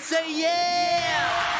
say yeah!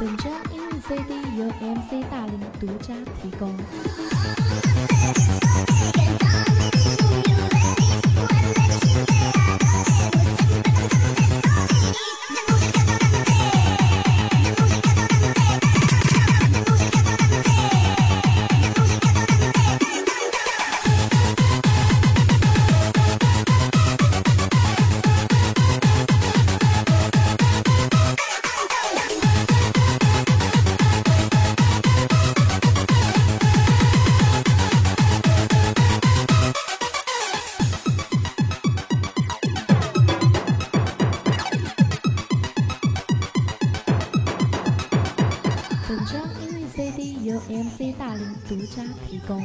本周音乐 CD 由 MC 大林独家提供。mc 大林独家提供。